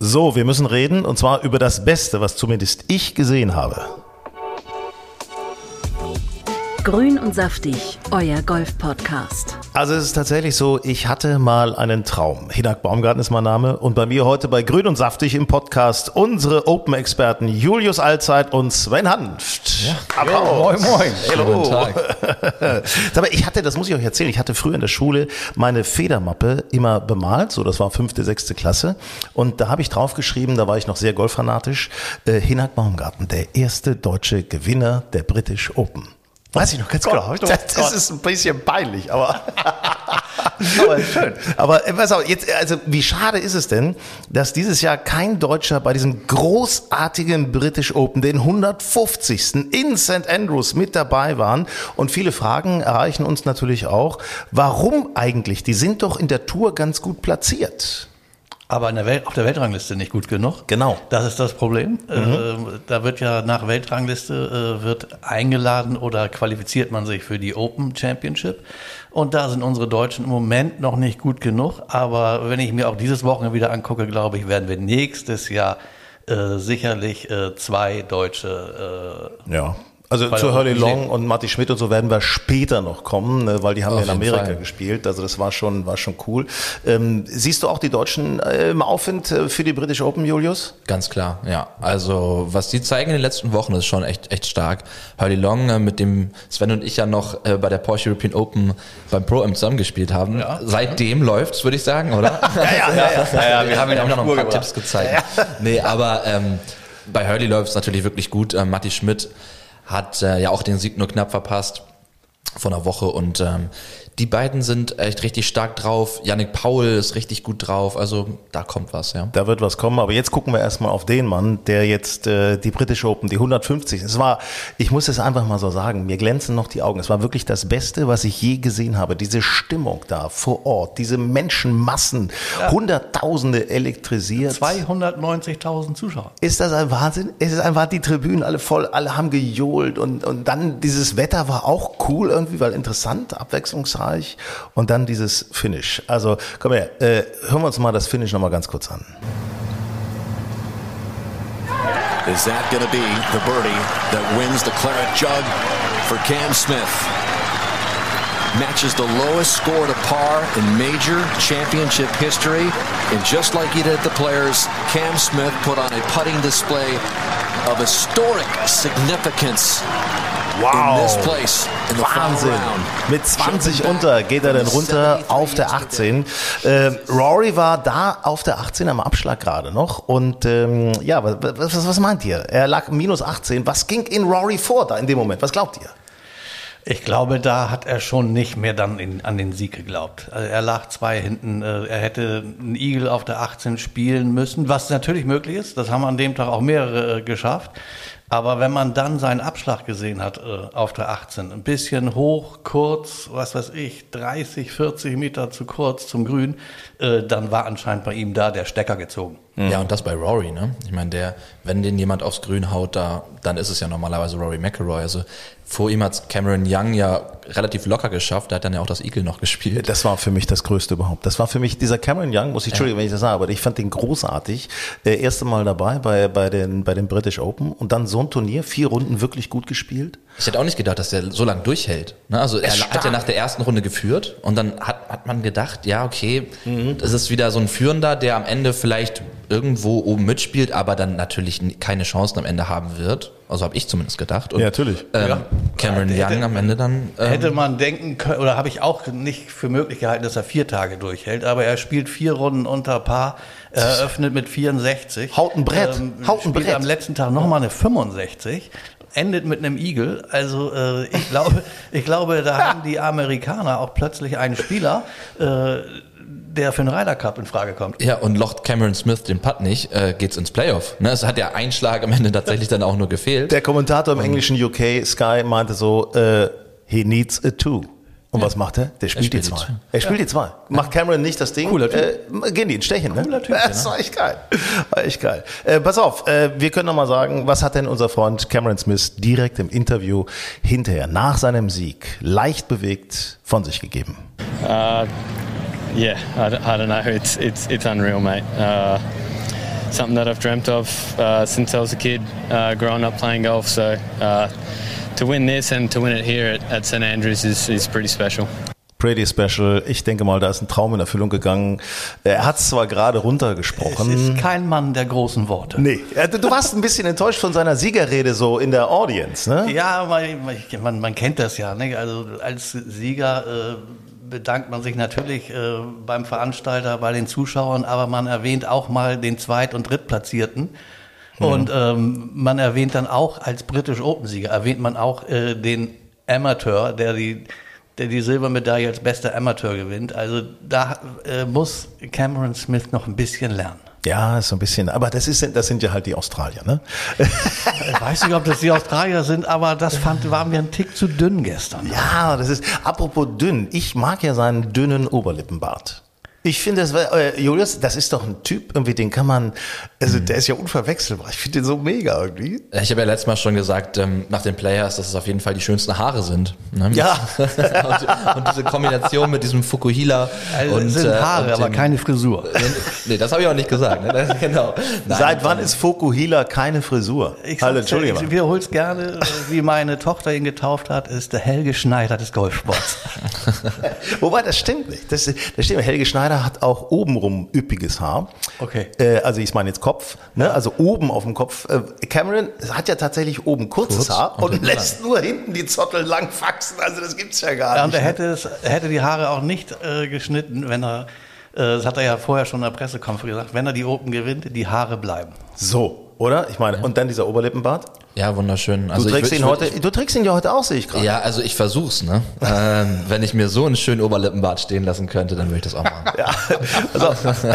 So, wir müssen reden und zwar über das Beste, was zumindest ich gesehen habe. Grün und saftig, euer Golf-Podcast. Also es ist tatsächlich so, ich hatte mal einen Traum. Hinak Baumgarten ist mein Name und bei mir heute bei Grün und saftig im Podcast unsere Open-Experten Julius Allzeit und Sven Hanft. Ja. Applaus. moin, moin. Hallo. Guten Tag. Aber ich hatte, das muss ich euch erzählen, ich hatte früher in der Schule meine Federmappe immer bemalt, so das war fünfte, sechste Klasse und da habe ich draufgeschrieben, da war ich noch sehr golffanatisch, äh, Hinak Baumgarten, der erste deutsche Gewinner der British Open. Weiß ich noch ganz genau. Gott, genau. Das, das ist ein bisschen peinlich, aber, aber schön. Aber äh, pass auf, jetzt, also wie schade ist es denn, dass dieses Jahr kein Deutscher bei diesem großartigen British Open, den 150. in St. Andrews mit dabei waren. Und viele Fragen erreichen uns natürlich auch. Warum eigentlich? Die sind doch in der Tour ganz gut platziert aber in der Welt, auf der Weltrangliste nicht gut genug. Genau. Das ist das Problem. Mhm. Äh, da wird ja nach Weltrangliste äh, wird eingeladen oder qualifiziert man sich für die Open Championship. Und da sind unsere Deutschen im Moment noch nicht gut genug. Aber wenn ich mir auch dieses Wochenende wieder angucke, glaube ich, werden wir nächstes Jahr äh, sicherlich äh, zwei Deutsche äh, ja. Also weil zu Hurley Long und Matti Schmidt und so werden wir später noch kommen, ne, weil die haben ja in Amerika Fall. gespielt. Also das war schon, war schon cool. Ähm, siehst du auch die Deutschen äh, im Aufwind äh, für die British Open, Julius? Ganz klar, ja. Also was die zeigen in den letzten Wochen ist schon echt, echt stark. Hurley Long, äh, mit dem Sven und ich ja noch bei der Porsche European Open beim Pro M zusammengespielt haben. Ja. Seitdem läuft's, würde ich sagen, oder? ja, ja, ja, ja, ja, wir haben ihnen auch noch ein paar Tipps gezeigt. Ja. Nee, aber ähm, bei Hurley läuft's natürlich wirklich gut. Äh, Matti Schmidt hat äh, ja auch den Sieg nur knapp verpasst von einer Woche und ähm, die beiden sind echt richtig stark drauf. Yannick Paul ist richtig gut drauf. Also da kommt was, ja. Da wird was kommen. Aber jetzt gucken wir erstmal auf den Mann, der jetzt äh, die British Open, die 150. Es war, ich muss es einfach mal so sagen, mir glänzen noch die Augen. Es war wirklich das Beste, was ich je gesehen habe. Diese Stimmung da vor Ort, diese Menschenmassen, ja. Hunderttausende elektrisiert. 290.000 Zuschauer. Ist das ein Wahnsinn? Es ist einfach die Tribünen alle voll, alle haben gejohlt und, und dann dieses Wetter war auch cool irgendwie, weil interessant, abwechslungsreich. Und dann dieses Finish. Also komm her, äh, hören wir uns mal das Finish nochmal ganz kurz an. Is that going to be the birdie that wins the Claret Jug for Cam Smith? Matches the lowest score to par in major championship history. And just like he did the Players, Cam Smith put on a putting display of historic significance Wow. Wahnsinn. Mit 20 unter geht er dann runter auf der 18. Äh, Rory war da auf der 18 am Abschlag gerade noch. Und ähm, ja, was, was, was meint ihr? Er lag minus 18. Was ging in Rory vor da in dem Moment? Was glaubt ihr? Ich glaube, da hat er schon nicht mehr dann in, an den Sieg geglaubt. Also er lag zwei hinten. Äh, er hätte einen Igel auf der 18 spielen müssen, was natürlich möglich ist. Das haben an dem Tag auch mehrere äh, geschafft. Aber wenn man dann seinen Abschlag gesehen hat äh, auf der 18, ein bisschen hoch, kurz, was weiß ich, 30, 40 Meter zu kurz zum Grün, dann war anscheinend bei ihm da der Stecker gezogen. Ja, und das bei Rory, ne? Ich meine, der, wenn den jemand aufs Grün haut, da, dann ist es ja normalerweise Rory McIlroy. Also vor ihm hat Cameron Young ja relativ locker geschafft. Der hat dann ja auch das Eagle noch gespielt. Das war für mich das Größte überhaupt. Das war für mich, dieser Cameron Young, muss ich, Entschuldigung, ja. wenn ich das sage, aber ich fand den großartig. Der erste Mal dabei bei, bei den, bei den British Open und dann so ein Turnier, vier Runden wirklich gut gespielt. Ich hätte auch nicht gedacht, dass der so lange durchhält. Ne? Also er hat ja nach der ersten Runde geführt und dann hat, hat man gedacht, ja, okay, mhm. das ist wieder so ein Führender, der am Ende vielleicht irgendwo oben mitspielt, aber dann natürlich keine Chancen am Ende haben wird. Also habe ich zumindest gedacht. Und, ja, natürlich. Ähm, ja. Cameron ja, Young am Ende dann. Ähm, hätte man denken können, oder habe ich auch nicht für möglich gehalten, dass er vier Tage durchhält, aber er spielt vier Runden unter Paar, eröffnet mit 64. Haut ein Brett. Ähm, Haut ein Brett. am letzten Tag nochmal eine 65 endet mit einem Igel. Also äh, ich glaube, ich glaube, da haben die Amerikaner auch plötzlich einen Spieler, äh, der für den Ryder Cup in Frage kommt. Ja, und locht Cameron Smith den Putt nicht, äh, geht's ins Playoff. Ne? Es hat ja ein Schlag am Ende tatsächlich dann auch nur gefehlt. Der Kommentator im englischen UK Sky meinte so, äh, he needs a two. Und ja. was macht er? Der spielt, er spielt die zwei. Er spielt ja. die zwei. Macht Cameron nicht das Ding? Cooler Typ. Äh, gehen die in Stechen, ne? Cooler Typ. Das war echt geil. War echt geil. Äh, pass auf, äh, wir können noch mal sagen, was hat denn unser Freund Cameron Smith direkt im Interview hinterher, nach seinem Sieg, leicht bewegt von sich gegeben? Uh, yeah, I, I don't know. It's it's it's unreal, mate. Uh, something that I've dreamt of uh, since I was a kid, uh, growing up playing golf. So uh, to win this and to win it here at, at St Andrews is, is pretty special. Pretty special. Ich denke mal, da ist ein Traum in Erfüllung gegangen. Er hat es zwar gerade runtergesprochen. Es ist kein Mann der großen Worte. Nee, du warst ein bisschen enttäuscht von seiner Siegerrede so in der Audience, ne? Ja, man, man, man kennt das ja. Ne? Also als Sieger äh, bedankt man sich natürlich äh, beim Veranstalter, bei den Zuschauern, aber man erwähnt auch mal den Zweit- und Drittplatzierten. Mhm. Und ähm, man erwähnt dann auch als britisch Open-Sieger, erwähnt man auch äh, den Amateur, der die der die Silbermedaille als bester Amateur gewinnt. Also da äh, muss Cameron Smith noch ein bisschen lernen. Ja, so ein bisschen. Aber das, ist, das sind ja halt die Australier, ne? Ich weiß nicht, ob das die Australier sind, aber das fand, war mir ein Tick zu dünn gestern. Ja, das ist, apropos dünn. Ich mag ja seinen dünnen Oberlippenbart. Ich finde, das äh, Julius, das ist doch ein Typ, irgendwie, den kann man, also der ist ja unverwechselbar. Ich finde den so mega irgendwie. Ich habe ja letztes Mal schon gesagt, ähm, nach den Players, dass es auf jeden Fall die schönsten Haare sind. Ne? Ja. und, und, diese Kombination mit diesem Fukuhila. Also und, sind Haare, und aber dem, keine Frisur. Nee, das habe ich auch nicht gesagt. Ne? Das, genau. Nein, Seit wann ist Fukuhila keine Frisur? Ich, Hallo, Entschuldigung. Ich wiederhole es gerne, wie meine Tochter ihn getauft hat, ist der Helge Schneider des Golfsports. Wobei, das stimmt nicht. Das, das stimmt. Helge Schneider hat auch obenrum üppiges Haar. Okay. Äh, also ich meine jetzt Kopf, ne? also oben auf dem Kopf. Äh, Cameron hat ja tatsächlich oben kurzes Kurz Haar und, und lässt nur hinten die Zottel lang wachsen. Also das gibt's ja gar ja, nicht. Und er hätte, es, er hätte die Haare auch nicht äh, geschnitten, wenn er, äh, das hat er ja vorher schon in der Pressekonferenz gesagt, wenn er die Open gewinnt, die Haare bleiben. So, oder? Ich meine, ja. und dann dieser Oberlippenbart? Ja, wunderschön. Also du trägst ihn heute, du trägst ihn ja heute auch, sehe ich gerade. Ja, also ich versuch's, ne? ähm, wenn ich mir so einen schönen Oberlippenbart stehen lassen könnte, dann würde ich das auch machen. ja, also,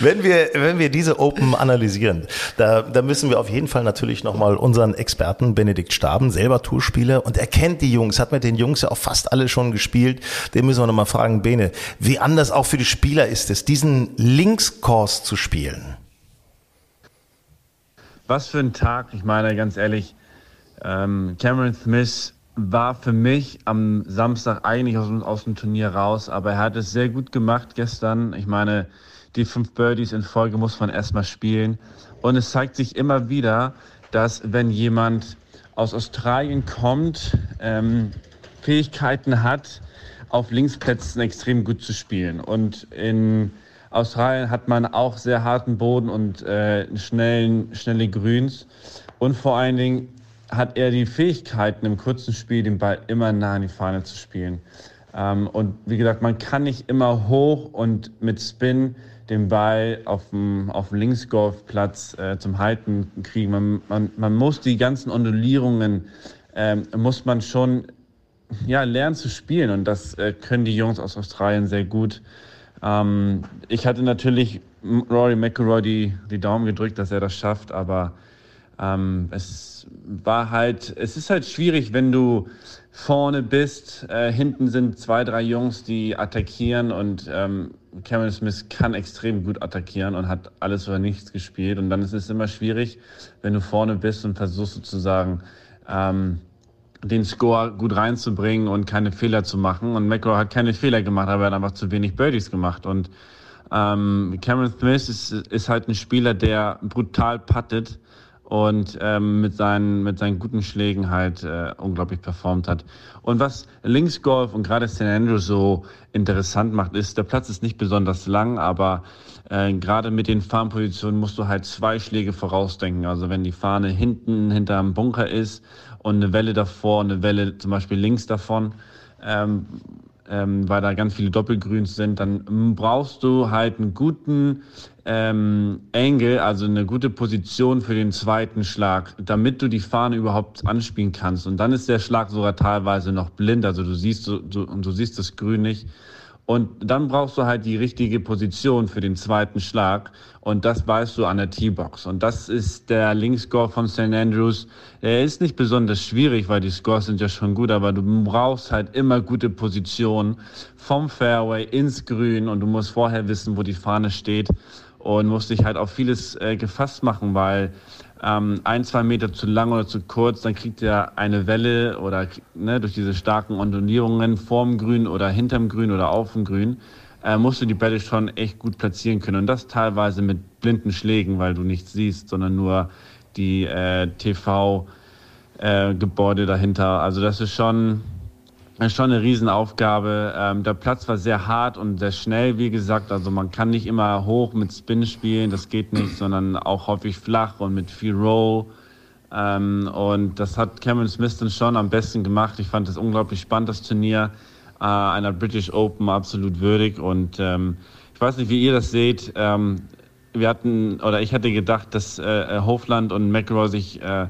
wenn wir, wenn wir diese Open analysieren, da, da müssen wir auf jeden Fall natürlich nochmal unseren Experten Benedikt Staben, selber Tourspieler, und er kennt die Jungs, hat mit den Jungs ja auch fast alle schon gespielt. Den müssen wir nochmal fragen, Bene, wie anders auch für die Spieler ist es, diesen Linkskurs zu spielen? Was für ein Tag. Ich meine, ganz ehrlich, ähm, Cameron Smith war für mich am Samstag eigentlich aus, aus, dem Turnier raus, aber er hat es sehr gut gemacht gestern. Ich meine, die fünf Birdies in Folge muss man erstmal spielen. Und es zeigt sich immer wieder, dass wenn jemand aus Australien kommt, ähm, Fähigkeiten hat, auf Linksplätzen extrem gut zu spielen. Und in Australien hat man auch sehr harten Boden und äh, schnellen, schnelle Grüns. Und vor allen Dingen hat er die Fähigkeiten, im kurzen Spiel den Ball immer nah an die Fahne zu spielen. Ähm, und wie gesagt, man kann nicht immer hoch und mit Spin den Ball auf dem, auf dem Linksgolfplatz äh, zum Halten kriegen. Man, man, man muss die ganzen Ondulierungen, ähm, muss man schon ja, lernen zu spielen. Und das äh, können die Jungs aus Australien sehr gut. Ähm, ich hatte natürlich Rory McIlroy die, die Daumen gedrückt, dass er das schafft, aber ähm, es war halt, es ist halt schwierig, wenn du vorne bist, äh, hinten sind zwei, drei Jungs, die attackieren und ähm, Cameron Smith kann extrem gut attackieren und hat alles oder nichts gespielt und dann ist es immer schwierig, wenn du vorne bist und versuchst sozusagen ähm, den Score gut reinzubringen und keine Fehler zu machen. Und McEnroe hat keine Fehler gemacht, aber er hat einfach zu wenig Birdies gemacht. Und ähm, Cameron Smith ist, ist halt ein Spieler, der brutal puttet und ähm, mit, seinen, mit seinen guten Schlägen halt äh, unglaublich performt hat. Und was Linksgolf und gerade St. Andrews so interessant macht, ist, der Platz ist nicht besonders lang, aber äh, gerade mit den Farmpositionen musst du halt zwei Schläge vorausdenken. Also wenn die Fahne hinten hinterm Bunker ist und eine Welle davor, eine Welle zum Beispiel links davon, ähm, ähm, weil da ganz viele Doppelgrüns sind, dann brauchst du halt einen guten ähm, Angle, also eine gute Position für den zweiten Schlag, damit du die Fahne überhaupt anspielen kannst. Und dann ist der Schlag sogar teilweise noch blind, also du siehst du, du, und du siehst das Grün nicht. Und dann brauchst du halt die richtige Position für den zweiten Schlag. Und das weißt du an der T-Box. Und das ist der Linkscore von St. Andrews. Er ist nicht besonders schwierig, weil die Scores sind ja schon gut, aber du brauchst halt immer gute Positionen vom Fairway ins Grün und du musst vorher wissen, wo die Fahne steht und musst dich halt auf vieles äh, gefasst machen, weil ähm, ein, zwei Meter zu lang oder zu kurz, dann kriegt er eine Welle oder ne, durch diese starken Ondulierungen vorm Grün oder hinterm Grün oder auf dem Grün, äh, musst du die Bälle schon echt gut platzieren können. Und das teilweise mit blinden Schlägen, weil du nichts siehst, sondern nur die äh, TV-Gebäude äh, dahinter. Also das ist schon, ist schon eine Riesenaufgabe. Ähm, der Platz war sehr hart und sehr schnell, wie gesagt. Also man kann nicht immer hoch mit Spin spielen, das geht nicht, sondern auch häufig flach und mit viel Roll. Ähm, und das hat Cameron Smith dann schon am besten gemacht. Ich fand das unglaublich spannend, das Turnier äh, einer British Open absolut würdig. Und ähm, ich weiß nicht, wie ihr das seht. Ähm, wir hatten, oder ich hatte gedacht, dass äh, Hofland und McEnroe sich, äh,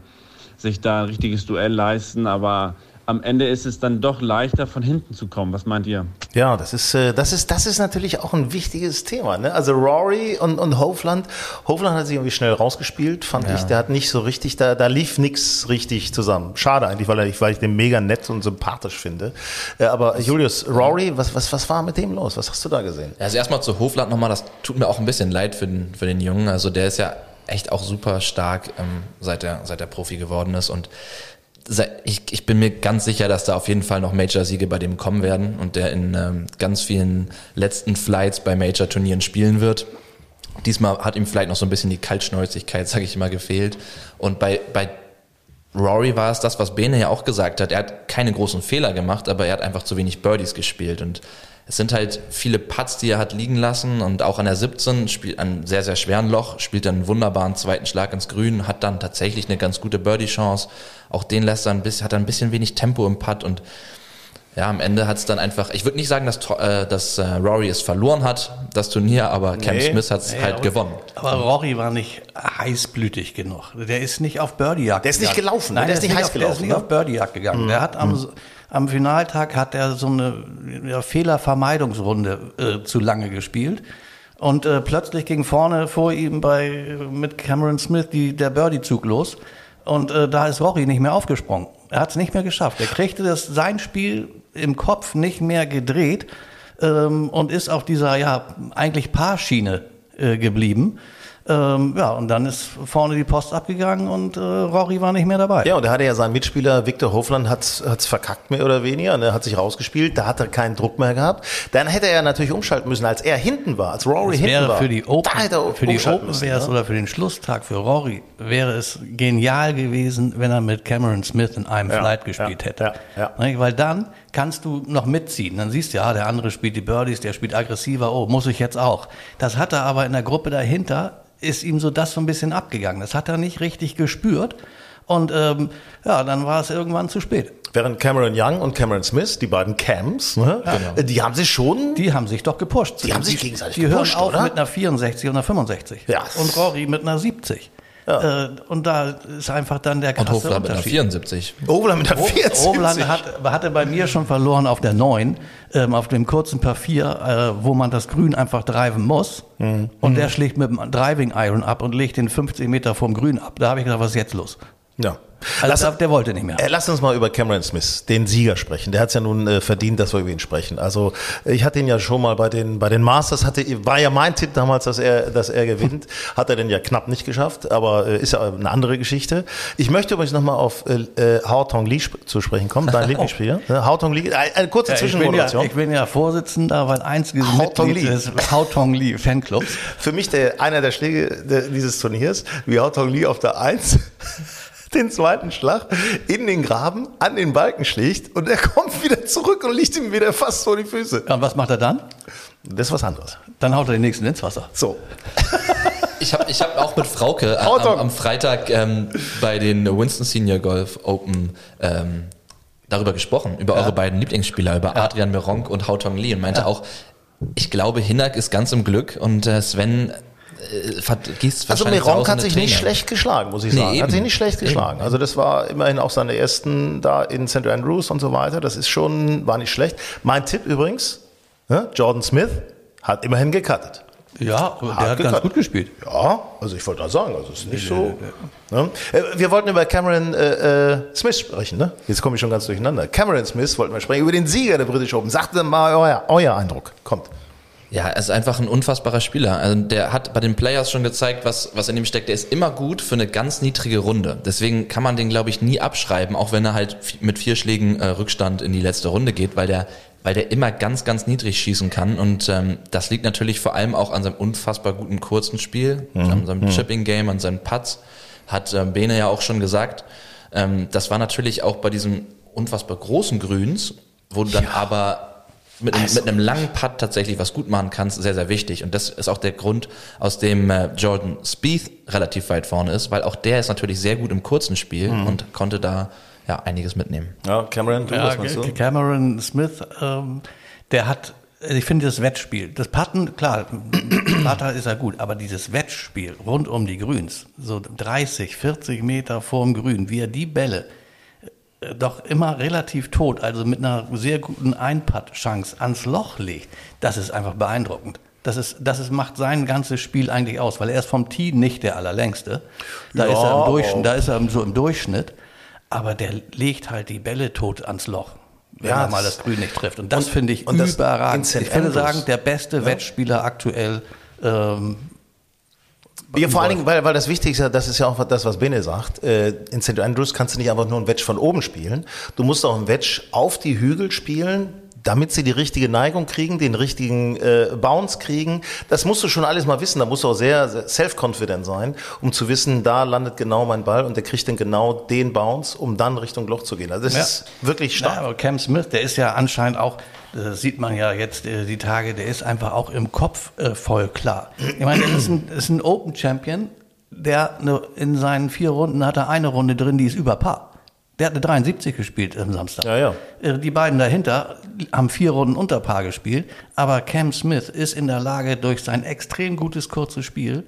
sich da ein richtiges Duell leisten, aber am Ende ist es dann doch leichter, von hinten zu kommen. Was meint ihr? Ja, das ist, äh, das ist, das ist natürlich auch ein wichtiges Thema. Ne? Also Rory und, und Hofland. Hofland hat sich irgendwie schnell rausgespielt, fand Ja. ich. Der hat nicht so richtig, da, da lief nichts richtig zusammen. Schade eigentlich, weil, er, weil ich den mega nett und sympathisch finde. Äh, Aber Julius, Rory, was, was, was war mit dem los? Was hast du da gesehen? Also erstmal zu Hofland nochmal, das tut mir auch ein bisschen leid für den, für den Jungen. Also der ist ja echt auch super stark, ähm, seit, er, seit er Profi geworden ist. Und ich, ich bin mir ganz sicher, dass da auf jeden Fall noch Major-Siege bei dem kommen werden und der in ähm, ganz vielen letzten Flights bei Major-Turnieren spielen wird. Diesmal hat ihm vielleicht noch so ein bisschen die Kaltschnäuzigkeit, sage ich mal, gefehlt. Und bei, bei Rory war es das, was Bene ja auch gesagt hat. Er hat keine großen Fehler gemacht, aber er hat einfach zu wenig Birdies gespielt. Und es sind halt viele Putts, die er hat liegen lassen. Und auch an der 17 spielt einem sehr, sehr schweren Loch, spielt dann einen wunderbaren zweiten Schlag ins Grün, hat dann tatsächlich eine ganz gute Birdie-Chance. Auch den lässt er ein bisschen, hat er ein bisschen wenig Tempo im Putt und ja, am Ende hat es dann einfach, ich würde nicht sagen, dass, äh, dass äh, Rory es verloren hat, das Turnier, aber Cam Nee. Smith hat es Ja, halt aber- gewonnen. Aber Rory war nicht heißblütig genug. Der ist nicht auf Birdie-Jagd Der ist nicht gegangen. gelaufen, ne? Nein, der ist nicht heiß auf, Der gelaufen, ist nicht ne? auf Birdie-Jagd gegangen. Der hat am, am Finaltag hat er so eine ja, Fehlervermeidungsrunde äh, zu lange gespielt. Und äh, plötzlich ging vorne vor ihm bei mit Cameron Smith die, der Birdie-Zug los. Und äh, da ist Rory nicht mehr aufgesprungen. Er hat es nicht mehr geschafft. Er kriegte das, sein Spiel im Kopf nicht mehr gedreht ähm, und ist auf dieser ja eigentlich Paarschiene äh, geblieben. Ähm, ja, und dann ist vorne die Post abgegangen und äh, Rory war nicht mehr dabei. Ja, und da hatte ja sein Mitspieler Victor Hofland hat's hat's verkackt mehr oder weniger, ne, hat sich rausgespielt, da hat er keinen Druck mehr gehabt. Dann hätte er ja natürlich umschalten müssen, als er hinten war, als Rory Es hinten wäre war. für die Open, da hätte er für die Open wäre es ne? oder für den Schlusstag für Rory wäre es genial gewesen, wenn er mit Cameron Smith in einem Ja, Flight gespielt ja, hätte. ja, Nicht? Weil dann kannst du noch mitziehen. Dann siehst du, ja, der andere spielt die Birdies, der spielt aggressiver, oh, muss ich jetzt auch. Das hat er aber in der Gruppe dahinter, ist ihm so das so ein bisschen abgegangen. Das hat er nicht richtig gespürt. Und ähm, ja, dann war es irgendwann zu spät. Während Cameron Young und Cameron Smith, die beiden Cams, ne, äh, die haben sich schon Die haben sich doch gepusht. Die haben sich gegenseitig die gepusht, hören auf oder? mit einer 64 und einer 65. Ja. Und Rory mit einer 70. Ja. Äh, und da ist einfach dann der Und krasse Hofland mit einer Unterschied. 74. Hofland mit der 40. Roland hat, hatte bei mir schon verloren auf der 9, ähm, auf dem kurzen Par 4, äh, wo man das Grün einfach driven muss. Mhm. Und der schlägt mit dem Driving Iron ab und legt den 50 Meter vom Grün ab. Da habe ich gedacht, was ist jetzt los? Ja. Also Lass, der wollte nicht mehr. äh, lass uns mal über Cameron Smith, den Sieger, sprechen. Der hat es ja nun äh, verdient, dass wir über ihn sprechen. Also ich hatte ihn ja schon mal bei den bei den Masters, hatte, war ja mein Tipp damals, dass er dass er gewinnt. Hat er denn ja knapp nicht geschafft, aber äh, ist ja eine andere Geschichte. Ich möchte übrigens nochmal auf äh, äh, Hao Tong Lee sp zu sprechen kommen, dein Lieblingsspieler. Ne? Hao Tong Lee, eine, kurze Ja, ich, bin ja, Zwischenmoderation. ich bin ja Vorsitzender, weil einziges Hao Tong Mitglied Lee. des Hao Tong Lee Fanclubs. Für mich der, einer der Schläge dieses Turniers, wie Hao Tong Lee auf der Eins den zweiten Schlag in den Graben an den Balken schlägt und er kommt wieder zurück und liegt ihm wieder fast vor die Füße. Ja, und was macht er dann? Das ist was anderes. Dann haut er den nächsten ins Wasser. So. Ich habe ich hab auch mit Frauke Haut am, am Freitag ähm, bei den Winston Senior Golf Open ähm, darüber gesprochen, über eure beiden Lieblingsspieler, über Adrian Meronk und Hao Tong Lee und meinte auch, ich glaube, Hinak ist ganz im Glück und äh, Sven äh, vergießt Also Meronk hat sich nicht schlecht geschlagen, muss ich Nee, sagen. Hat eben. sich nicht schlecht Eben. geschlagen. Also das war immerhin auch seine ersten da in St. Andrews und so weiter. Das ist schon, war nicht schlecht. Mein Tipp übrigens, ne, Jordan Smith hat immerhin gecuttet. Ja, der hat gecuttet. ganz gut gespielt. Ja, also ich wollte da sagen, also es ist nicht so. Ne? Äh, Wir wollten über Cameron äh, äh, Smith sprechen, ne? Jetzt komme ich schon ganz durcheinander. Cameron Smith wollten wir sprechen, über den Sieger der British Open. Sagt mal euer, euer Eindruck. Kommt. Ja, er ist einfach ein unfassbarer Spieler. Also der hat bei den Players schon gezeigt, was, was in ihm steckt. Der ist immer gut für eine ganz niedrige Runde. Deswegen kann man den, glaube ich, nie abschreiben, auch wenn er halt mit vier Schlägen äh, Rückstand in die letzte Runde geht, weil der weil der immer ganz, ganz niedrig schießen kann. Und ähm, das liegt natürlich vor allem auch an seinem unfassbar guten kurzen Spiel, an seinem Chipping-Game, an seinen Putts. Hat ähm, Bene ja auch schon gesagt. Ähm, das war natürlich auch bei diesem unfassbar großen Grüns, wo du dann aber mit, einem- mit einem langen Putt tatsächlich was gut machen kannst, sehr, sehr wichtig. Und das ist auch der Grund, aus dem äh, Jordan Spieth relativ weit vorne ist, weil auch der ist natürlich sehr gut im kurzen Spiel und konnte da ja einiges mitnehmen. Ja, Cameron, du, Ja, was meinst du? Cameron Smith, ähm, der hat, ich finde das Wettspiel, das Patten, klar, Patter ist ja gut, aber dieses Wettspiel rund um die Grüns, so 30, 40 Meter vorm Grün, wie er die Bälle doch immer relativ tot, also mit einer sehr guten Einputt-Chance ans Loch legt, das ist einfach beeindruckend. Das, ist, das ist, macht sein ganzes Spiel eigentlich aus, weil er ist vom Tee nicht der allerlängste. Da Ja, ist er im Durchschnitt, da ist er so im Durchschnitt, aber der legt halt die Bälle tot ans Loch, wenn Ja, er mal das- Grün nicht trifft. Und das finde ich überragend. Ich würde sagen, der beste Wettspieler aktuell. Ähm, Ja, vor allen Dingen, weil, weil das Wichtigste ist ja, das ist ja auch das, was Bene sagt. Äh, in St. Andrews kannst du nicht einfach nur ein Wedge von oben spielen. Du musst auch ein Wedge auf die Hügel spielen, damit sie die richtige Neigung kriegen, den richtigen äh, Bounce kriegen. Das musst du schon alles mal wissen. Da musst du auch sehr, sehr self-confident sein, um zu wissen, da landet genau mein Ball und der kriegt dann genau den Bounce, um dann Richtung Loch zu gehen. Also das Ja. ist wirklich Ja, stark. aber Cam Smith, der ist ja anscheinend auch, das sieht man ja jetzt äh, die Tage, der ist einfach auch im Kopf äh, voll klar. Ich meine, der ist ein, ist ein Open Champion, der ne, in seinen vier Runden hat er eine Runde drin, die ist über Paar. Der hat eine 73 gespielt am Samstag. Ja, ja. Äh, Die beiden dahinter haben vier Runden unter Paar gespielt, aber Cam Smith ist in der Lage, durch sein extrem gutes kurzes Spiel,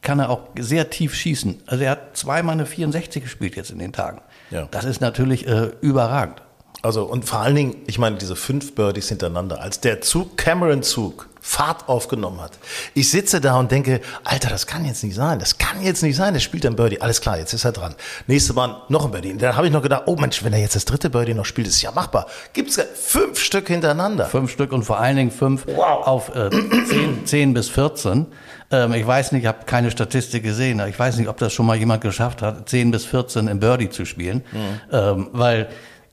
kann er auch sehr tief schießen. Also er hat zweimal eine 64 gespielt jetzt in den Tagen. Ja. Das ist natürlich äh, überragend. Also und vor allen Dingen, ich meine, diese fünf Birdies hintereinander, als der Zug, Cameron Zug, Fahrt aufgenommen hat. Ich sitze da und denke, Alter, das kann jetzt nicht sein, das kann jetzt nicht sein, der spielt ein Birdie, alles klar, jetzt ist er dran. Nächste Mal noch ein Birdie. Dann habe ich noch gedacht, oh Mensch, wenn er jetzt das dritte Birdie noch spielt, ist es ja machbar. Gibt's ja fünf Stück hintereinander. Fünf Stück und vor allen Dingen fünf auf äh, 10, 10 bis 14. Ähm, ich weiß nicht, ich habe keine Statistik gesehen, ich weiß nicht, ob das schon mal jemand geschafft hat, 10 bis 14 im Birdie zu spielen. Mhm. Ähm, weil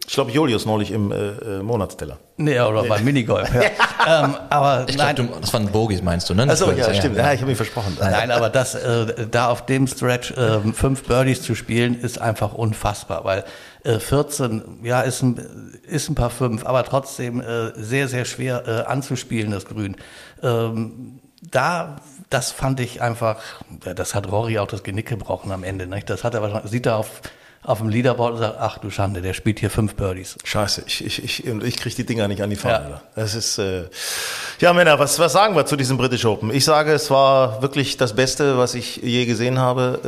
Ich glaube, Julius neulich im äh, äh, Monatsteller. Nee, oder beim Minigolf. Ja. ähm, aber Ich nein, glaube, das waren Bogies, meinst du, ne? Das Also war- ja, stimmt, ja, ich habe mich versprochen. Nein, aber das, äh, da auf dem Stretch äh, fünf Birdies zu spielen, ist einfach unfassbar, weil äh, 14, ja, ist ein, ist ein paar fünf, aber trotzdem äh, sehr, sehr schwer äh, anzuspielen, das Grün. Ähm, da, das fand ich einfach, ja, das hat Rory auch das Genick gebrochen am Ende. Nicht? Das hat er wahrscheinlich, sieht er auf, auf dem Leaderboard und sagt, ach du Schande, der spielt hier fünf Birdies. Scheiße, ich, ich, ich, und ich kriege die Dinger nicht an die Fahne. Ja. Das ist, äh, ja Männer, was, was sagen wir zu diesem British Open? Ich sage, es war wirklich das Beste, was ich je gesehen habe.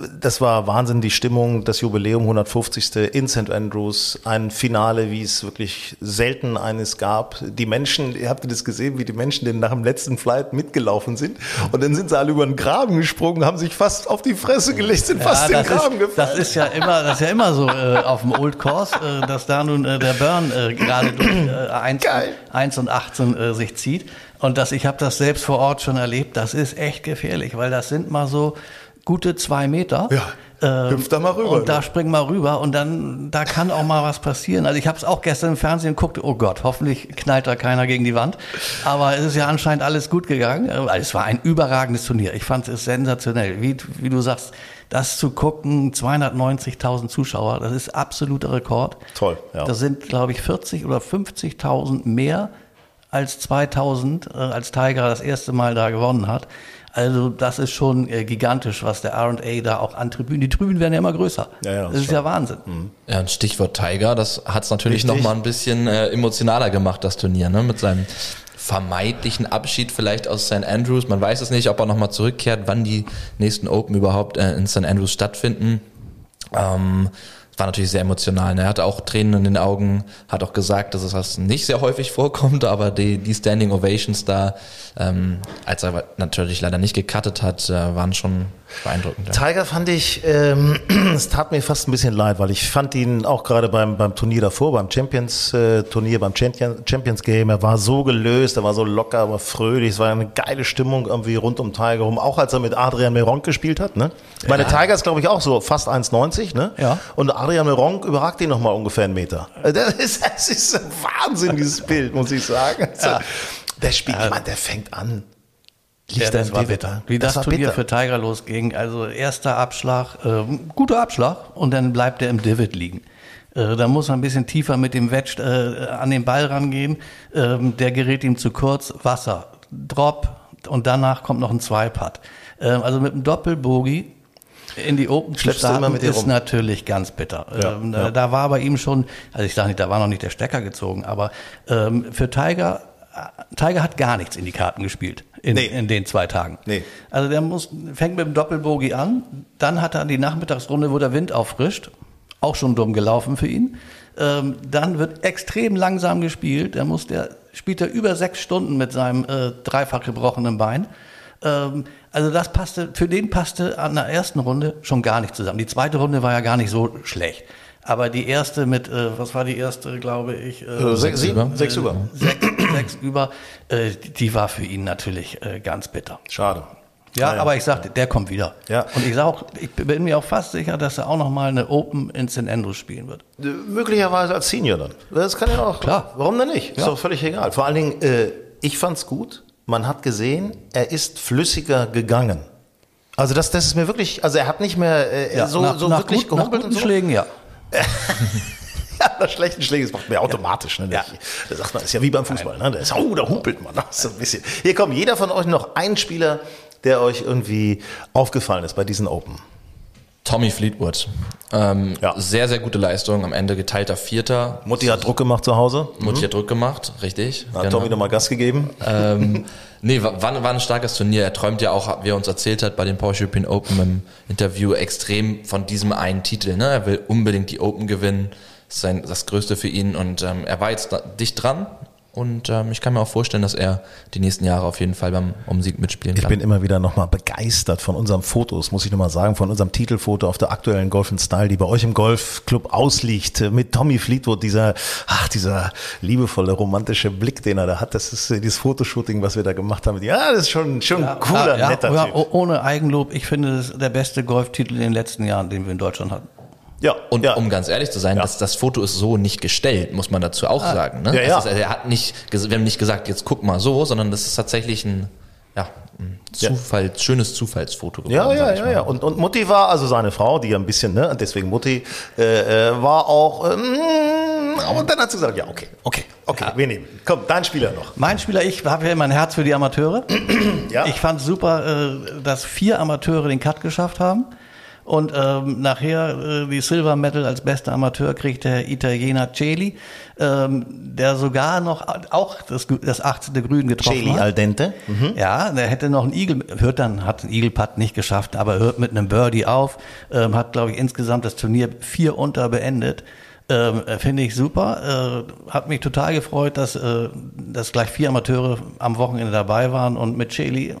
Äh, das war Wahnsinn, die Stimmung, das Jubiläum 150. in St. Andrews, ein Finale, wie es wirklich selten eines gab. Die Menschen, ihr habt das gesehen, wie die Menschen denn nach dem letzten Flight mitgelaufen sind und dann sind sie alle über den Graben gesprungen, haben sich fast auf die Fresse gelegt, sind fast Ja, in den Graben ist, gefallen. das ist ja immer, das ist ja immer so äh, auf dem Old Course, äh, dass da nun äh, der Burn äh, gerade durch äh, 1, Geil. 1 und 18 äh, sich zieht. Und das, ich habe das selbst vor Ort schon erlebt, das ist echt gefährlich, weil das sind mal so gute zwei Meter. Ja, hüpf da mal rüber, Und da ne? spring mal rüber und dann, da kann auch mal was passieren. Also ich habe es auch gestern im Fernsehen geguckt, oh Gott, hoffentlich knallt da keiner gegen die Wand. Aber es ist ja anscheinend alles gut gegangen. Äh, Es war ein überragendes Turnier. Ich fand es sensationell. Wie, wie du sagst, das zu gucken, 290.000 Zuschauer, das ist absoluter Rekord. Toll, ja. Das sind, glaube ich, 40 oder 50.000 mehr als 2000, äh, als Tiger das erste Mal da gewonnen hat. Also das ist schon äh, gigantisch, was der R&A da auch an Tribünen, die Tribünen werden ja immer größer. Ja, ja, das das ist schon. ja Wahnsinn. Ja, ein Stichwort Tiger, das hat es natürlich Richtig. noch mal ein bisschen äh, emotionaler gemacht, das Turnier, ne? mit seinem vermeintlichen Abschied vielleicht aus St. Andrews. Man weiß es nicht, ob er noch mal zurückkehrt, wann die nächsten Open überhaupt äh, in St. Andrews stattfinden. Ähm, war natürlich sehr emotional. ne? Er hatte auch Tränen in den Augen, hat auch gesagt, dass es das nicht sehr häufig vorkommt, aber die, die Standing Ovations da, ähm, als er natürlich leider nicht gecuttet hat, äh, waren schon beeindruckend. Ja. Tiger fand ich, ähm, es tat mir fast ein bisschen leid, weil ich fand ihn auch gerade beim, beim Turnier davor, beim Champions äh, Turnier, beim Champion, Champions Game, er war so gelöst, er war so locker, aber fröhlich, es war eine geile Stimmung irgendwie rund um Tiger rum, auch als er mit Adrian Meronk gespielt hat, ne? Meine Tiger ist glaube ich auch so fast 1,90, ne? Ja. Und Adrian Meronk überragt ihn nochmal ungefähr einen Meter. Das ist, das ist Wahnsinn, dieses Bild, muss ich sagen. Also, Der spielt, ich meine, der fängt an. Ja, Liegt das im war bitter. Wie das, war Turnier bitter. für Tiger losging. Also erster Abschlag, ähm, guter Abschlag und dann bleibt er im Divid liegen. Äh, da muss er ein bisschen tiefer mit dem Wedge äh, an den Ball rangehen. Ähm, der gerät ihm zu kurz. Wasser, Drop und danach kommt noch ein Zwei-Putt. Ähm, also mit einem Doppelbogie in die Open zu Schleppst immer starten ist rum. natürlich ganz bitter. Ja, ähm, ja. Da, da war bei ihm schon, also ich sage nicht, da war noch nicht der Stecker gezogen, aber ähm, für Tiger, äh, Tiger hat gar nichts in die Karten gespielt in, Nee. in den zwei Tagen. Nee. Also der muss, fängt mit dem Doppelbogie an, dann hat er die Nachmittagsrunde, wo der Wind auffrischt, auch schon dumm gelaufen für ihn. Ähm, dann wird extrem langsam gespielt. Der muss, der spielt er über sechs Stunden mit seinem äh, dreifach gebrochenen Bein. Ähm, also das passte, für den passte an der ersten Runde schon gar nicht zusammen. Die zweite Runde war ja gar nicht so schlecht. Aber die erste mit, äh, was war die erste, glaube ich? Äh, Äh, sechs, sieben, sechs über. sechs, sechs über, äh, die war für ihn natürlich äh, ganz bitter. Schade. Ja, Naja. aber ich sagte, der kommt wieder. Ja. Und ich sag auch, ich bin mir auch fast sicher, dass er auch noch mal eine Open in St. Andrews spielen wird. Äh, Möglicherweise als Senior dann. Das kann ja auch. Klar. Warum denn nicht? Ist Ja. doch völlig egal. Vor allen Dingen, äh, ich fand's gut. Man hat gesehen, er ist flüssiger gegangen. Also das, das ist mir wirklich, also er hat nicht mehr äh, so, nach, so nach wirklich gut, nach gehumpelt guten und so. Schlägen, ja. Ja, nach schlechten Schlägen, das macht man ja automatisch. Ne? Ja. Da sagt man, das ist ja wie beim Fußball. Ne? Da ist, oh, da humpelt man. Das so ein bisschen. Hier kommt jeder von euch noch ein Spieler, der euch irgendwie aufgefallen ist bei diesen Open. Tommy Fleetwood. Ähm, Ja. Sehr, sehr gute Leistung. Am Ende geteilter Vierter. Mutti hat Druck gemacht zu Hause. Mutti hat Druck gemacht, richtig. Hat Tommy nochmal Gas gegeben. ähm, nee, war, war ein starkes Turnier. Er träumt ja auch, wie er uns erzählt hat, bei den Porsche European Open im Interview extrem von diesem einen Titel. Ne? Er will unbedingt die Open gewinnen. Das ist sein, das Größte für ihn. Und ähm, er war jetzt dicht dran. Und ähm, ich kann mir auch vorstellen, dass er die nächsten Jahre auf jeden Fall beim um Sieg mitspielen Ich kann. bin immer wieder nochmal begeistert von unserem Fotos, muss ich nochmal sagen, von unserem Titelfoto auf der aktuellen Golf Style, die bei euch im Golfclub ausliegt, mit Tommy Fleetwood, dieser, ach, dieser liebevolle, romantische Blick, den er da hat. Das ist äh, dieses Fotoshooting, was wir da gemacht haben. Ja, das ist schon, schon ein cooler, ja, netter ja, Typ. oh- Ohne Eigenlob, ich finde, das ist der beste Golftitel in den letzten Jahren, den wir in Deutschland hatten. Ja, Und ja. um ganz ehrlich zu sein, Ja. das, das Foto ist so nicht gestellt, muss man dazu auch sagen. Ne? Ja, ja. Das ist, er hat nicht, wir haben nicht gesagt, jetzt guck mal so, sondern das ist tatsächlich ein, ja, ein Ja. Zufall, schönes Zufallsfoto geworden. Ja, ja, sag ich ja, mal. ja. Und, und Mutti war, also seine Frau, die ja ein bisschen, ne, deswegen Mutti, äh, äh, war auch, ähm, und dann hat sie gesagt, ja, okay, okay, okay, wir nehmen. Komm, dein Spieler noch. Mein Spieler, ich habe ja immer ein Herz für die Amateure. Ja. Ich fand super, äh, dass vier Amateure den Cut geschafft haben. Und ähm, nachher äh, die Silver Medal als bester Amateur kriegt der Italiener Celi, ähm, der sogar noch auch das, das 18. Grün getroffen Celi hat. al dente. Ja, der hätte noch einen Igel, hört dann, hat einen Eagle-Putt nicht geschafft, aber hört mit einem Birdie auf, ähm, hat, glaube ich, insgesamt das Turnier vier unter beendet. Ähm, äh, Finde ich super. Äh, hat mich total gefreut, dass, äh, dass gleich vier Amateure am Wochenende dabei waren und mit Celi,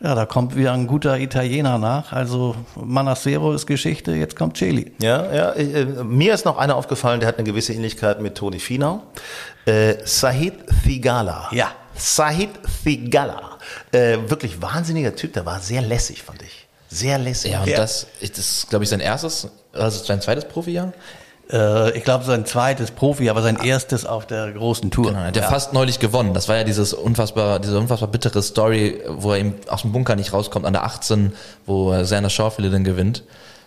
ja, da kommt wieder ein guter Italiener nach. Also Manassero ist Geschichte, jetzt kommt Celi. Ja, ja. Äh, mir ist noch einer aufgefallen, der hat eine gewisse Ähnlichkeit mit Toni Finau. Äh, Sahid Thigala. Ja. Sahid Thigala. Äh, wirklich wahnsinniger Typ, der war sehr lässig, fand ich. Sehr lässig. Ja, und das, ich- das ist, glaube ich, sein erstes, also sein zweites Profijahr. Äh, ich glaube, sein zweites Profi, aber sein erstes auf der großen Tour. Genau, er hat ja fast neulich gewonnen. Das war ja dieses unfassbar, diese unfassbar bittere Story, wo er eben aus dem Bunker nicht rauskommt an der 18, wo Sander Schaufelé dann gewinnt.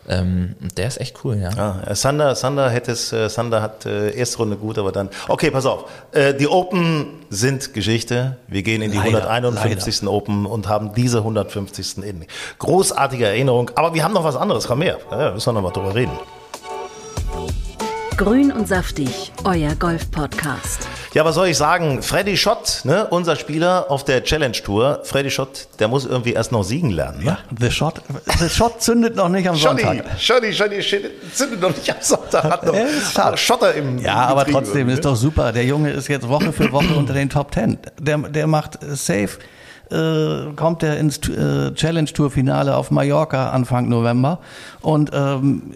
Ähm, der ist echt cool, ja. Ja, äh, Sander, Sander hätte es, äh, Sander hat äh, erste Runde gut, aber dann. Okay, pass auf. Äh, die Open sind Geschichte. Wir gehen in die Leider, 151. Open und haben diese 150. in großartige Erinnerung. Aber wir haben noch was anderes, komm mehr. Ja, müssen wir noch mal drüber reden. Grün und saftig, euer Golf-Podcast. Ja, was soll ich sagen? Freddy Schott, ne, unser Spieler auf der Challenge Tour. Freddy Schott, der muss irgendwie erst noch siegen lernen. Ne? Ja, The Shot, The Shot zündet noch nicht am Schotti, Sonntag. Schotti, Schotti, Schotti, zündet noch nicht am Sonntag. Hat noch Ja. Schotter im Ja, im aber trotzdem irgendwie, ist doch super. Der Junge ist jetzt Woche für Woche unter den Top Ten. Der, der macht äh, safe. Äh, kommt er ins äh, Challenge Tour Finale auf Mallorca Anfang November und ähm,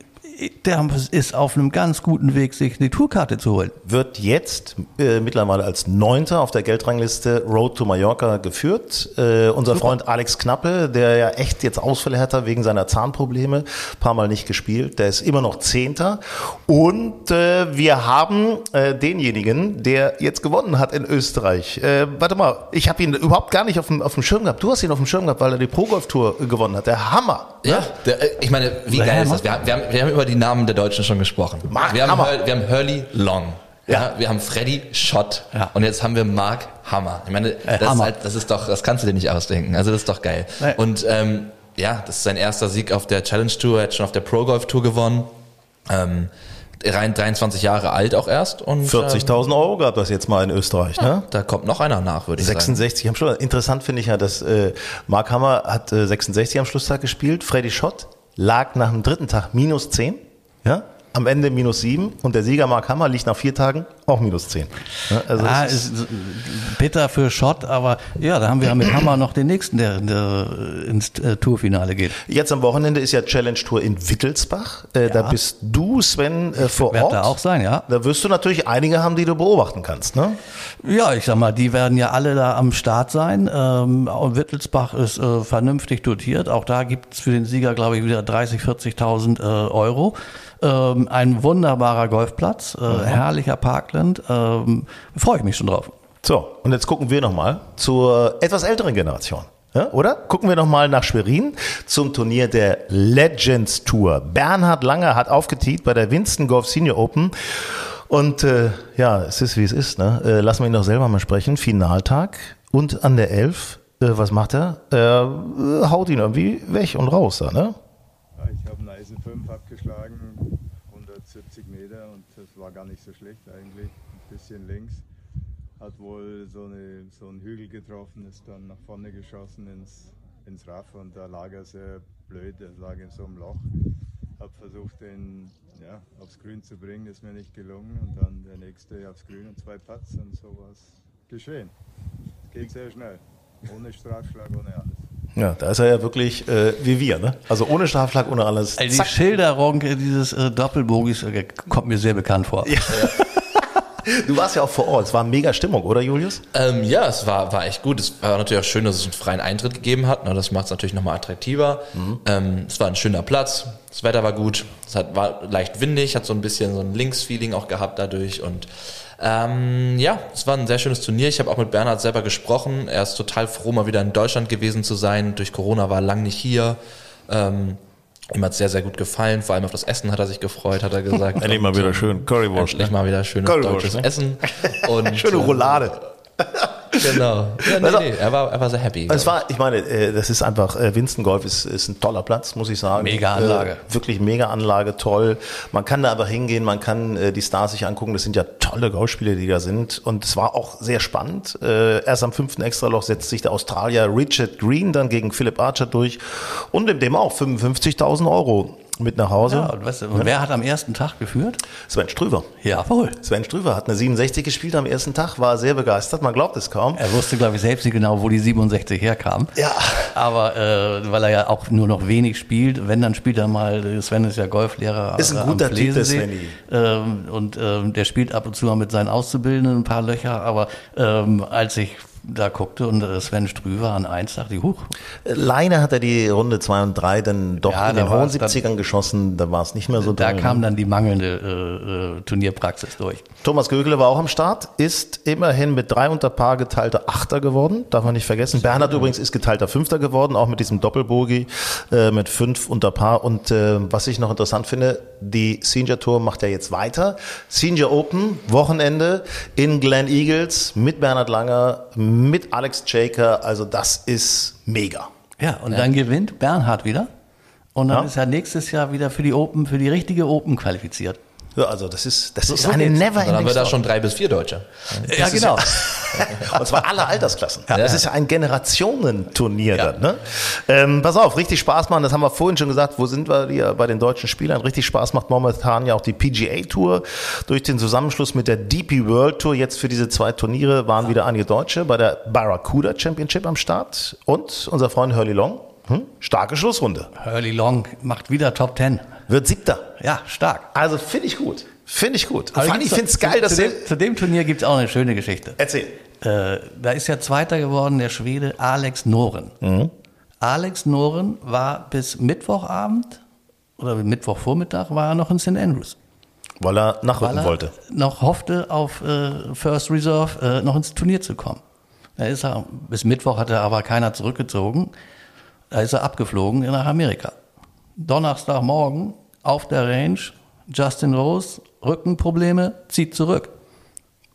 der ist auf einem ganz guten Weg, sich eine Tourkarte zu holen. Wird jetzt äh, mittlerweile als Neunter auf der Geldrangliste Road to Mallorca geführt. Äh, unser Super. Freund Alex Knappe, der ja echt jetzt Ausfälle hatte wegen seiner Zahnprobleme, paar Mal nicht gespielt, der ist immer noch Zehnter. Und äh, wir haben äh, denjenigen, der jetzt gewonnen hat in Österreich. Äh, warte mal, ich habe ihn überhaupt gar nicht auf dem, auf dem Schirm gehabt. Du hast ihn auf dem Schirm gehabt, weil er die Pro Golf Tour gewonnen hat. Der Hammer. Ja, der, äh, ich meine, wie geil ist das? Wir, wir, haben, wir haben über die Namen der Deutschen schon gesprochen. Mark wir, haben wir haben Hurley Long. Ja. ja. wir haben Freddy Schott ja. und jetzt haben wir Mark Hammer. Ich meine, äh, das, Hammer. Ist halt, das ist doch, das kannst du dir nicht ausdenken. Also das ist doch geil. Nee. Und ähm, ja, das ist sein erster Sieg auf der Challenge Tour. Er hat schon auf der Pro Golf Tour gewonnen. Ähm, rein 23 Jahre alt auch erst. und 40.000 ähm, Euro gab das jetzt mal in Österreich, ja, ne? Da kommt noch einer nach, würde ich 66 sagen. 66 am Schluss. Interessant finde ich ja, dass äh, Mark Hammer hat äh, 66 am Schlusstag gespielt. Freddy Schott lag nach dem dritten Tag minus 10. Ja? am Ende minus sieben und der Sieger Mark Hammer liegt nach vier Tagen auch minus zehn. Ja, also ah, ist bitter für Schott, aber ja, da haben wir mit Hammer noch den nächsten, der, der ins äh, Tourfinale geht. Jetzt am Wochenende ist ja Challenge Tour in Wittelsbach. Äh, ja. Da bist du, Sven, äh, vor Ort. da auch sein, ja. Da wirst du natürlich einige haben, die du beobachten kannst, ne? Ja, ich sag mal, die werden ja alle da am Start sein. Ähm, Wittelsbach ist äh, vernünftig dotiert. Auch da gibt's für den Sieger, glaube ich, wieder 30, 40.000 äh, Euro. Ähm, ein wunderbarer Golfplatz, äh, herrlicher Parkland. Ähm, Freue ich mich schon drauf. So, und jetzt gucken wir nochmal zur etwas älteren Generation. Ja, oder? Gucken wir nochmal nach Schwerin zum Turnier der Legends Tour. Bernhard Langer hat aufgetiet bei der Winston Golf Senior Open. Und äh, ja, es ist wie es ist. Ne? Äh, lassen wir ihn doch selber mal sprechen. Finaltag und an der Elf, äh, was macht er? Er äh, haut ihn irgendwie weg und raus da, ne? ich habe einen Eisen 5 abgeschlagen, 170 Meter und das war gar nicht so schlecht eigentlich. Ein bisschen links. Hat wohl so, eine, so einen Hügel getroffen, ist dann nach vorne geschossen ins, ins Raff und da lag er sehr blöd, er lag in so einem Loch. Habe versucht, den ja, aufs Grün zu bringen, ist mir nicht gelungen und dann der nächste aufs Grün und zwei Putts und so was geschehen. Geht sehr schnell, ohne Strafschlag, ohne alles. Ja, da ist er ja wirklich äh, wie wir, ne? Also ohne Strafschlag, ohne alles. Also die Schilderung dieses äh, Doppelbogis äh, kommt mir sehr bekannt vor. Ja. Du warst ja auch vor Ort. Es war mega Stimmung, oder Julius? Ähm, ja, es war, war echt gut. Es war natürlich auch schön, dass es einen freien Eintritt gegeben hat. Das macht es natürlich nochmal attraktiver. Mhm. Ähm, es war ein schöner Platz. Das Wetter war gut. Es hat, war leicht windig, hat so ein bisschen so ein Linksfeeling auch gehabt dadurch und ähm, ja, es war ein sehr schönes Turnier. Ich habe auch mit Bernhard selber gesprochen. Er ist total froh, mal wieder in Deutschland gewesen zu sein. Durch Corona war er lang nicht hier. Ähm, ihm hat es sehr, sehr gut gefallen. Vor allem auf das Essen hat er sich gefreut, hat er gesagt. Endlich mal wieder schön Currywurst. Endlich ne? mal wieder schönes deutsches ne? Essen. Und, Schöne Roulade. Genau. Ja, nee, also, nee, er, war, er war sehr happy. Es war, ich meine, äh, das ist einfach, äh, Winston Golf ist, ist ein toller Platz, muss ich sagen. Mega Anlage. Äh, wirklich mega Anlage, toll. Man kann da aber hingehen, man kann die Stars sich angucken. Das sind ja tolle Golfspiele, die da sind. Und es war auch sehr spannend. Erst am fünften Extraloch setzt sich der Australier Richard Green dann gegen Philip Archer durch und in dem auch 55.000 Euro mit nach Hause. Ja, und, weißt du, und wer hat am ersten Tag geführt? Sven Strüver. Jawohl. Sven Strüver hat eine 67 gespielt am ersten Tag, war sehr begeistert, man glaubt es kaum. Er wusste, glaube ich, selbst nicht genau, wo die 67 herkam. Ja. Aber äh, weil er ja auch nur noch wenig spielt, wenn, dann spielt er mal, Sven ist ja Golflehrer. Ist ein guter Typ, der Svenny. Ähm, und ähm, der spielt ab und zu mal mit seinen Auszubildenden ein paar Löcher, aber ähm, als ich da guckte und Sven Strüver an eins dachte ich, huch. Leine hat er die Runde 2 und 3 dann doch ja, in den hohen 70ern geschossen, da war es nicht mehr so Da kam ne? dann die mangelnde äh, Turnierpraxis durch. Thomas Gögele war auch am Start, ist immerhin mit drei unter Paar geteilter Achter geworden, darf man nicht vergessen. Bernhard übrigens ist geteilter Fünfter geworden, auch mit diesem Doppelbogie äh, mit fünf unter Paar. Und äh, was ich noch interessant finde, die Senior Tour macht ja jetzt weiter. Senior Open, Wochenende in Glen Eagles mit Bernhard Langer, mit Alex Jaker. Also das ist mega. Ja, und ja. dann gewinnt Bernhard wieder. Und dann ja. ist er nächstes Jahr wieder für die Open, für die richtige Open qualifiziert. Ja, also das ist, das so, ist so eine never ending Dann haben wir da schon drei bis vier Deutsche. Ja, ja genau. Und zwar alle Altersklassen. Ja. Das ist ja ein Generationenturnier ja. dann. Ne? Ähm, pass auf, richtig Spaß machen, das haben wir vorhin schon gesagt, wo sind wir hier bei den deutschen Spielern? Richtig Spaß macht momentan ja auch die PGA Tour. Durch den Zusammenschluss mit der DP World Tour jetzt für diese zwei Turniere waren wieder einige Deutsche bei der Barracuda Championship am Start und unser Freund Hurley Long. Hm? Starke Schlussrunde. Hurley Long macht wieder Top Ten. wird siebter. Ja, stark. Also finde ich gut. Finde ich gut. Aber allem, ich finde es geil, dass zu, dem, zu dem Turnier gibt es auch eine schöne Geschichte. Erzähl. Äh, da ist ja Zweiter geworden der Schwede Alex Noren. Mhm. Alex Noren war bis Mittwochabend oder Mittwochvormittag war er noch in St. Andrews. Weil er nachrücken weil er wollte. noch hoffte, auf äh, First Reserve äh, noch ins Turnier zu kommen. Da ist er, bis Mittwoch hat er aber keiner zurückgezogen. Da ist er abgeflogen nach Amerika. Donnerstagmorgen auf der Range, Justin Rose, Rückenprobleme, zieht zurück.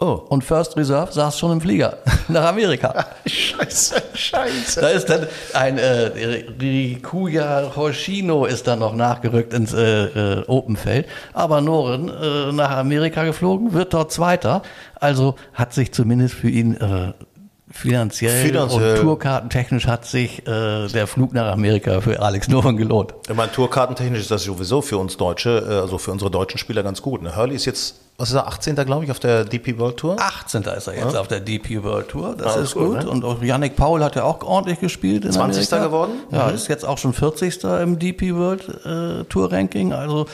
Oh. Und First Reserve saß schon im Flieger nach Amerika. Scheiße, scheiße. Da ist dann ein äh, Rikuya Hoshino ist dann noch nachgerückt ins äh, äh, Openfeld. Aber Noren äh, nach Amerika geflogen, wird dort Zweiter. Also hat sich zumindest für ihn äh, finanziell, Finanziell. und tourkartentechnisch hat sich äh, der Flug nach Amerika für Alex Noren gelohnt. Ich meine, tourkartentechnisch ist das sowieso für uns Deutsche, äh, also für unsere deutschen Spieler ganz gut. Ne? Hurley ist jetzt, was ist er, 18. glaube ich, auf der DP World Tour? 18. ist er jetzt auf der DP World Tour. Das Ah, ist gut, gut. ne? Und auch Yannick Paul hat ja auch ordentlich gespielt. In 20. Amerika. geworden? Ja, ist jetzt auch schon 40. im DP World äh, Tour Ranking. Also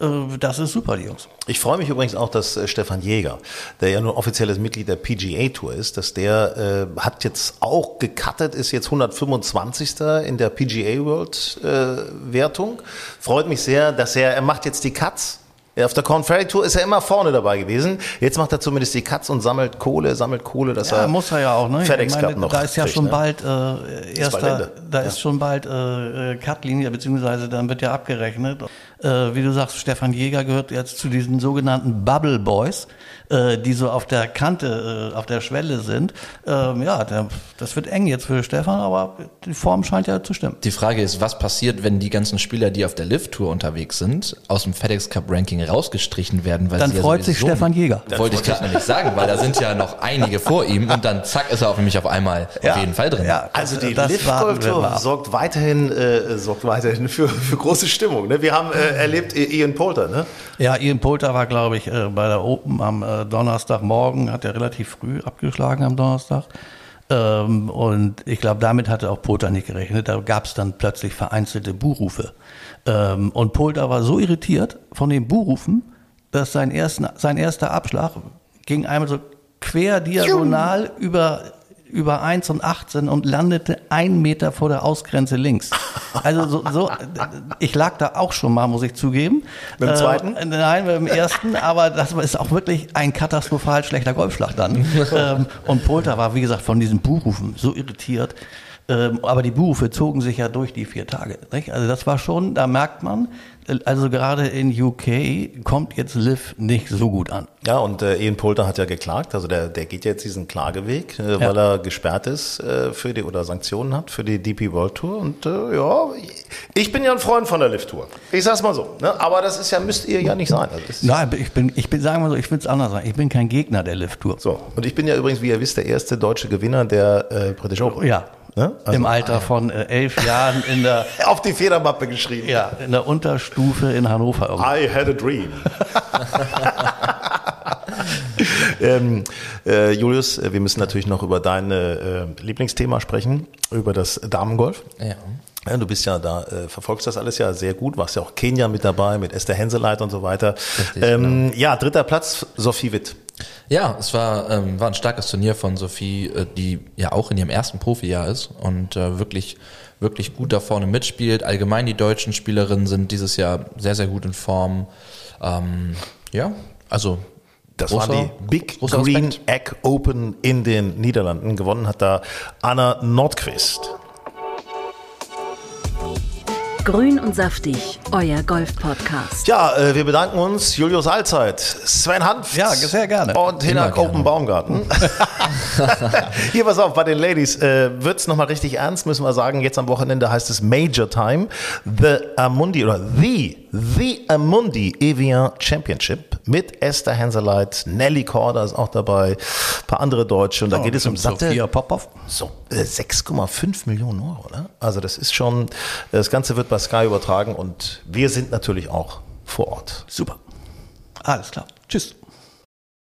äh, das ist super, die Jungs. Ich freue mich übrigens auch, dass äh, Stefan Jäger, der ja nur offizielles Mitglied der PGA Tour ist, dass der äh, hat jetzt auch gecuttet, ist jetzt 125. in der PGA World äh, Wertung. Freut mich sehr, dass er, er macht jetzt die Cuts. Auf der Corn Ferry Tour ist er immer vorne dabei gewesen. Jetzt macht er zumindest die Cuts und sammelt Kohle, sammelt Kohle, dass Ja, er muss er ja auch, ne? FedEx meine, noch da ist ja kriegt, schon ne? bald äh, bald erster, Ende. da Ja. ist schon bald äh, Cutlinie, beziehungsweise dann wird ja abgerechnet. Äh, wie du sagst, Stefan Jäger gehört jetzt zu diesen sogenannten Bubble Boys, äh, die so auf der Kante, äh, auf der Schwelle sind. Ähm, ja, der, das wird eng jetzt für Stefan, aber die Form scheint ja zu stimmen. Die Frage ist, was passiert, wenn die ganzen Spieler, die auf der Lift-Tour unterwegs sind, aus dem FedEx Cup Ranking rausgestrichen werden? Weil Dann sie ja freut sich sowieso- Stefan Jäger. Wollte ich gerade nämlich sagen, weil da sind ja noch einige vor ihm und dann zack ist er auf nämlich auf einmal auf jeden Fall drin. Ja, Also die das Liv warten Golf wir mal Tour ab. sorgt weiterhin, äh, sorgt weiterhin für, für große Stimmung. Ne? Wir haben äh, erlebt äh, Ian Poulter, ne? Ja, Ian Poulter war, glaube ich, äh, bei der Open am äh, Donnerstagmorgen, hat er relativ früh abgeschlagen am Donnerstag. Ähm, und ich glaube, damit hatte auch Poulter nicht gerechnet. Da gab es dann plötzlich vereinzelte Buhrufe. Ähm, und Poulter war so irritiert von den Buhrufen, dass sein, ersten, sein erster Abschlag ging einmal so quer diagonal über, über 1 und 18 und landete ein Meter vor der Ausgrenze links. Also so, so ich lag da auch schon mal, muss ich zugeben. Mit dem zweiten? Äh, nein, mit dem ersten, aber das ist auch wirklich ein katastrophal schlechter Golfschlag dann. ähm, und Polter war, wie gesagt, von diesen Buhrufen so irritiert. Ähm, aber die Buhrufe zogen sich ja durch die vier Tage. Nicht? Also das war schon, da merkt man, äh, also gerade in UK kommt jetzt Liv nicht so gut an. Ja, und äh, Ian Poulter hat ja geklagt, also der, der geht jetzt diesen Klageweg, äh, weil er gesperrt ist äh, für die oder Sanktionen hat für die DP World Tour. Und äh, ja, ich bin ja ein Freund von der Lift Tour. Ich sag's mal so. Ne? Aber das ist ja, müsst ihr ja nicht sein. Also Nein, ich bin, ich bin, sagen wir so, ich will es anders sagen. Ich bin kein Gegner der Liv Tour. so. Und ich bin ja übrigens, wie ihr wisst, der erste deutsche Gewinner der äh, British Open. Ja. Ne? Also- Im Alter von äh, elf Jahren in der, Auf die Federmappe geschrieben. ja, in der Unterstufe in Hannover. irgendwo. I had a dream. ähm, äh, Julius, äh, wir müssen natürlich noch über dein äh, Lieblingsthema sprechen, über das Damengolf. Ja. Ja, du bist ja da, äh, verfolgst das alles ja sehr gut, warst ja auch Kenia mit dabei, mit Esther Henseleit und so weiter. Richtig, ähm, Ja, dritter Platz, Sophie Witt. Ja, es war, ähm, war ein starkes Turnier von Sophie, äh, die ja auch in ihrem ersten Profijahr ist und äh, wirklich, wirklich gut da vorne mitspielt. Allgemein die deutschen Spielerinnen sind dieses Jahr sehr, sehr gut in Form. Ähm, ja, also Das großer- war die Big Green. Egg Open in den Niederlanden. Gewonnen hat da Anna Nordquist. Grün und saftig, euer Golf-Podcast. Ja, äh, wir bedanken uns. Julius Allzeit, Sven Hanft. Ja, sehr gerne. Und Hinak. Open Baumgarten. Hier, pass auf, bei den Ladies äh, wird's noch nochmal richtig ernst, müssen wir sagen. Jetzt am Wochenende heißt es Major Time. The Amundi oder The, The Amundi Evian Championship mit Esther Henseleit, Nelly Korda ist auch dabei, ein paar andere Deutsche. Und da geht es um satte Sophia Popov. so, äh, 6,5 Millionen Euro, ne? Also das ist schon, das Ganze wird bei Sky übertragen und wir sind natürlich auch vor Ort. Super. Alles klar. Tschüss.